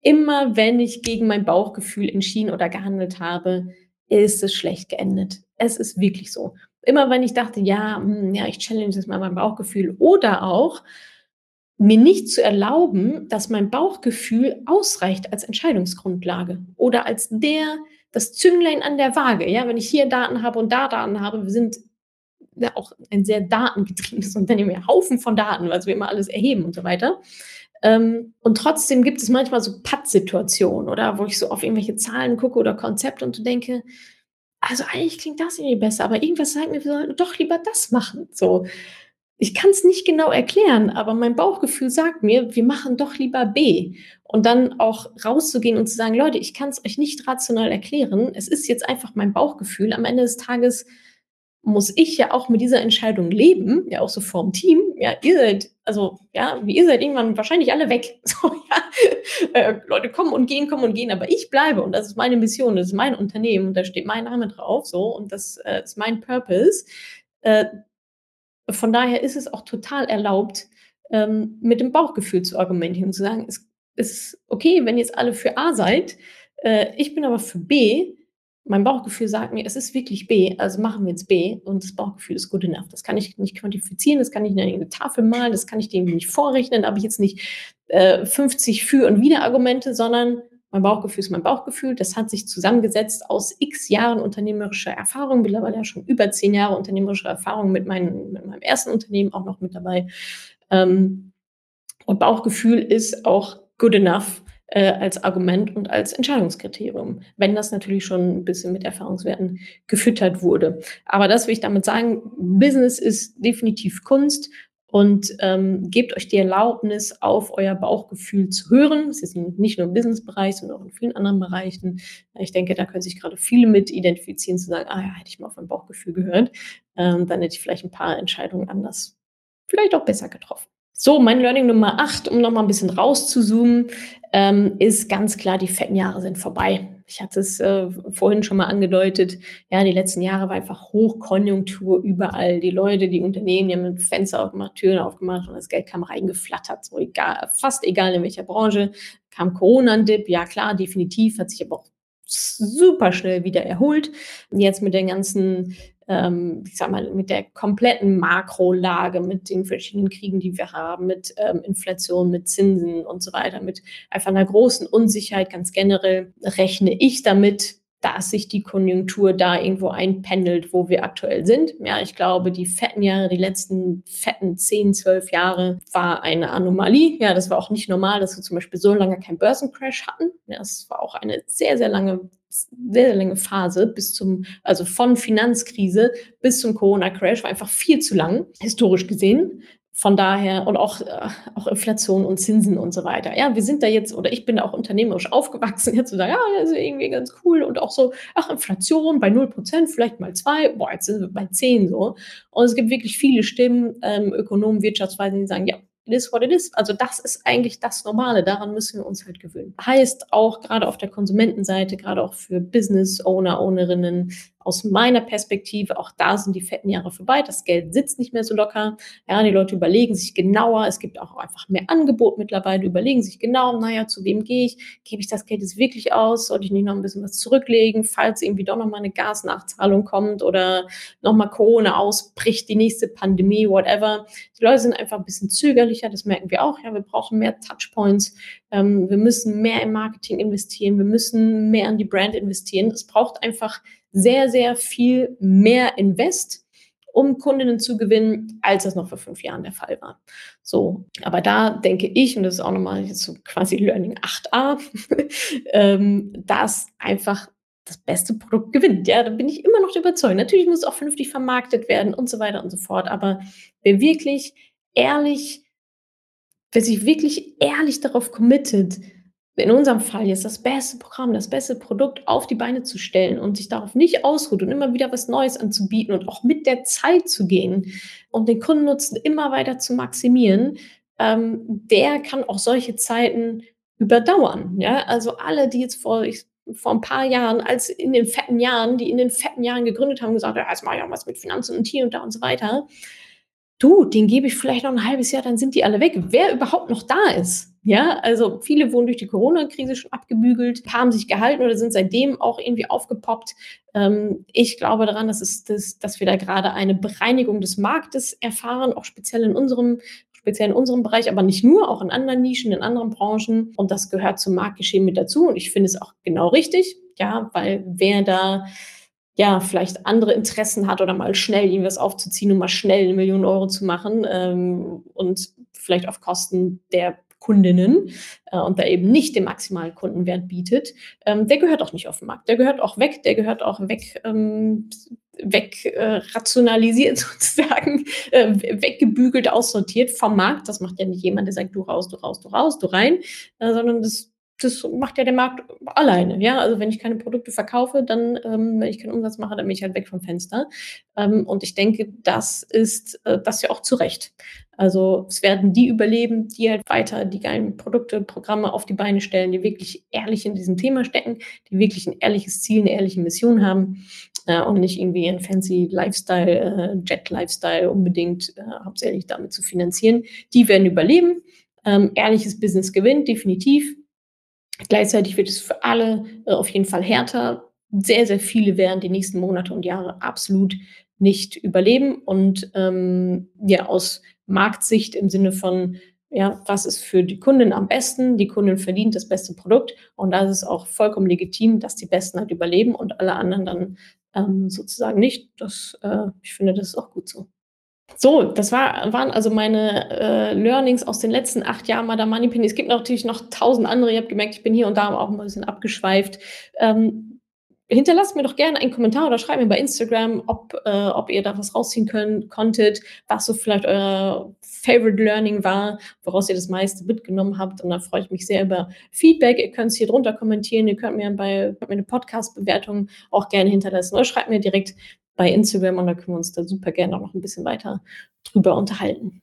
Immer wenn ich gegen mein Bauchgefühl entschieden oder gehandelt habe, ist es schlecht geendet. Es ist wirklich so. Immer wenn ich dachte, ja, hm, ja, ich challenge jetzt mal mein Bauchgefühl oder auch mir nicht zu erlauben, dass mein Bauchgefühl ausreicht als Entscheidungsgrundlage oder als der, das Zünglein an der Waage. Ja, wenn ich hier Daten habe und da Daten habe, wir sind ja auch ein sehr datengetriebenes Unternehmen, Haufen von Daten, weil wir immer alles erheben und so weiter. Ähm, und trotzdem gibt es manchmal so Patt-Situationen, oder wo ich so auf irgendwelche Zahlen gucke oder Konzepte und denke, also eigentlich klingt das irgendwie besser, aber irgendwas sagt mir, wir sollten doch lieber das machen. So, ich kann es nicht genau erklären, aber mein Bauchgefühl sagt mir, wir machen doch lieber B. Und dann auch rauszugehen und zu sagen, Leute, ich kann es euch nicht rational erklären. Es ist jetzt einfach mein Bauchgefühl. Am Ende des Tages muss ich ja auch mit dieser Entscheidung leben, ja auch so vorm Team. Ja, ihr seid, also ja, ihr seid irgendwann wahrscheinlich alle weg. So, ja. Äh, Leute kommen und gehen, kommen und gehen, aber ich bleibe und das ist meine Mission, das ist mein Unternehmen und da steht mein Name drauf, so und das äh, ist mein Purpose. Äh, von daher ist es auch total erlaubt, ähm, mit dem Bauchgefühl zu argumentieren und zu sagen, es ist okay, wenn jetzt alle für A seid, äh, ich bin aber für B mein Bauchgefühl sagt mir, es ist wirklich B, also machen wir jetzt B und das Bauchgefühl ist good enough. Das kann ich nicht quantifizieren, das kann ich nicht in eine Tafel malen, das kann ich dem nicht vorrechnen, da habe ich jetzt nicht äh, 50 für und wieder Argumente, sondern mein Bauchgefühl ist mein Bauchgefühl. Das hat sich zusammengesetzt aus x Jahren unternehmerischer Erfahrung, mittlerweile ja schon über zehn Jahre unternehmerischer Erfahrung mit, meinen, mit meinem ersten Unternehmen auch noch mit dabei. Ähm, und Bauchgefühl ist auch good enough äh, als Argument und als Entscheidungskriterium, wenn das natürlich schon ein bisschen mit Erfahrungswerten gefüttert wurde. Aber das will ich damit sagen, Business ist definitiv Kunst und ähm, gebt euch die Erlaubnis, auf euer Bauchgefühl zu hören. Das ist nicht nur im Businessbereich, sondern auch in vielen anderen Bereichen. Ich denke, da können sich gerade viele mit identifizieren, zu sagen, ah ja, hätte ich mal auf mein Bauchgefühl gehört, ähm, dann hätte ich vielleicht ein paar Entscheidungen anders, vielleicht auch besser getroffen. So, mein Learning Nummer 8, um nochmal ein bisschen rauszuzoomen, ähm, ist ganz klar, die fetten Jahre sind vorbei. Ich hatte es äh, vorhin schon mal angedeutet. Ja, die letzten Jahre war einfach Hochkonjunktur überall. Die Leute, die Unternehmen, die haben Fenster aufgemacht, Türen aufgemacht und das Geld kam reingeflattert. So egal, fast egal in welcher Branche. Kam Corona ein Dip, ja klar, definitiv, hat sich aber auch super schnell wieder erholt. Jetzt mit den ganzen ähm, ich sag mal, mit der kompletten Makrolage, mit den verschiedenen Kriegen, die wir haben, mit ähm, Inflation, mit Zinsen und so weiter, mit einfach einer großen Unsicherheit ganz generell, rechne ich damit, dass sich die Konjunktur da irgendwo einpendelt, wo wir aktuell sind. Ja, ich glaube, die fetten Jahre, die letzten fetten 10, 12 Jahre war eine Anomalie. Ja, das war auch nicht normal, dass wir zum Beispiel so lange keinen Börsencrash hatten. Ja, das war auch eine sehr, sehr lange sehr, sehr lange Phase bis zum, also von Finanzkrise bis zum Corona-Crash war einfach viel zu lang, historisch gesehen. Von daher und auch, äh, auch Inflation und Zinsen und so weiter. Ja, wir sind da jetzt, oder ich bin da auch unternehmerisch aufgewachsen, jetzt zu sagen, ja, das ist irgendwie ganz cool und auch so, ach, Inflation bei 0%, vielleicht mal zwei, boah, jetzt sind wir bei 10 so. Und es gibt wirklich viele Stimmen, ähm, Ökonomen, Wirtschaftsweisen, die sagen, ja, it is what it is. Also das ist eigentlich das Normale. Daran müssen wir uns halt gewöhnen. Heißt auch gerade auf der Konsumentenseite, gerade auch für Business Owner, Ownerinnen, aus meiner Perspektive, auch da sind die fetten Jahre vorbei. Das Geld sitzt nicht mehr so locker. Ja, die Leute überlegen sich genauer. Es gibt auch einfach mehr Angebot mittlerweile. Überlegen sich genau, naja, zu wem gehe ich? Gebe ich das Geld jetzt wirklich aus? Sollte ich nicht noch ein bisschen was zurücklegen, falls irgendwie doch nochmal eine Gasnachzahlung kommt oder nochmal Corona ausbricht, die nächste Pandemie, whatever. Die Leute sind einfach ein bisschen zögerlicher. Das merken wir auch. Ja, wir brauchen mehr Touchpoints. Ähm, wir müssen mehr im Marketing investieren. Wir müssen mehr an die Brand investieren. Es braucht einfach sehr, sehr viel mehr Invest, um Kundinnen zu gewinnen, als das noch vor fünf Jahren der Fall war. So, aber da denke ich, und das ist auch nochmal so quasi Learning 8a, ähm, dass einfach das beste Produkt gewinnt. Ja, da bin ich immer noch überzeugt. Natürlich muss es auch vernünftig vermarktet werden und so weiter und so fort. Aber wer wirklich ehrlich, wer sich wirklich ehrlich darauf committet, in unserem Fall jetzt das beste Programm, das beste Produkt auf die Beine zu stellen und sich darauf nicht ausruht und immer wieder was Neues anzubieten und auch mit der Zeit zu gehen und den Kundennutzen immer weiter zu maximieren, ähm, der kann auch solche Zeiten überdauern. Ja, also alle, die jetzt vor, ich, vor ein paar Jahren, als in den fetten Jahren, die in den fetten Jahren gegründet haben, gesagt, ja, jetzt mache ich auch was mit Finanzen und hier und da und so weiter. Du, den gebe ich vielleicht noch ein halbes Jahr, dann sind die alle weg. Wer überhaupt noch da ist, ja, also viele wurden durch die Corona-Krise schon abgebügelt, haben sich gehalten oder sind seitdem auch irgendwie aufgepoppt. Ähm, ich glaube daran, dass, es, dass, dass wir da gerade eine Bereinigung des Marktes erfahren, auch speziell in unserem speziell in unserem Bereich, aber nicht nur, auch in anderen Nischen, in anderen Branchen. Und das gehört zum Marktgeschehen mit dazu. Und ich finde es auch genau richtig, ja, weil wer da ja, vielleicht andere Interessen hat oder mal schnell irgendwas aufzuziehen und mal schnell eine Million Euro zu machen ähm, und vielleicht auf Kosten der Kundinnen äh, und da eben nicht den maximalen Kundenwert bietet, ähm, der gehört auch nicht auf den Markt. Der gehört auch weg, der gehört auch weg, ähm, weg äh, rationalisiert sozusagen, äh, weggebügelt, aussortiert vom Markt. Das macht ja nicht jemand, der sagt, du raus, du raus, du raus, du rein, äh, sondern das das macht ja der Markt alleine. Ja, also wenn ich keine Produkte verkaufe, dann, ähm, wenn ich keinen Umsatz mache, dann bin ich halt weg vom Fenster. Ähm, und ich denke, das ist äh, das ja auch zu Recht. Also es werden die überleben, die halt weiter die geilen Produkte, Programme auf die Beine stellen, die wirklich ehrlich in diesem Thema stecken, die wirklich ein ehrliches Ziel, eine ehrliche Mission haben äh, und nicht irgendwie ein fancy Lifestyle, äh, Jet-Lifestyle unbedingt äh, hauptsächlich damit zu finanzieren. Die werden überleben. Ähm, ehrliches Business gewinnt, definitiv. Gleichzeitig wird es für alle äh, auf jeden Fall härter. Sehr, sehr viele werden die nächsten Monate und Jahre absolut nicht überleben. Und ähm, ja, aus Marktsicht im Sinne von, ja, was ist für die Kundin am besten? Die Kundin verdient das beste Produkt. Und da ist es auch vollkommen legitim, dass die Besten halt überleben und alle anderen dann ähm, sozusagen nicht. Das, äh, ich finde, das ist auch gut so. So, das war, waren also meine äh, Learnings aus den letzten acht Jahren Madame Moneypenny. Es gibt natürlich noch tausend andere. Ihr habt gemerkt, ich bin hier und da auch ein bisschen abgeschweift. Ähm, hinterlasst mir doch gerne einen Kommentar oder schreibt mir bei Instagram, ob, äh, ob ihr da was rausziehen können, konntet, was so vielleicht euer Favorite Learning war, woraus ihr das meiste mitgenommen habt. Und da freue ich mich sehr über Feedback. Ihr könnt es hier drunter kommentieren. Ihr könnt mir bei könnt mir eine Podcast-Bewertung auch gerne hinterlassen oder schreibt mir direkt bei Instagram und da können wir uns da super gerne auch noch ein bisschen weiter drüber unterhalten.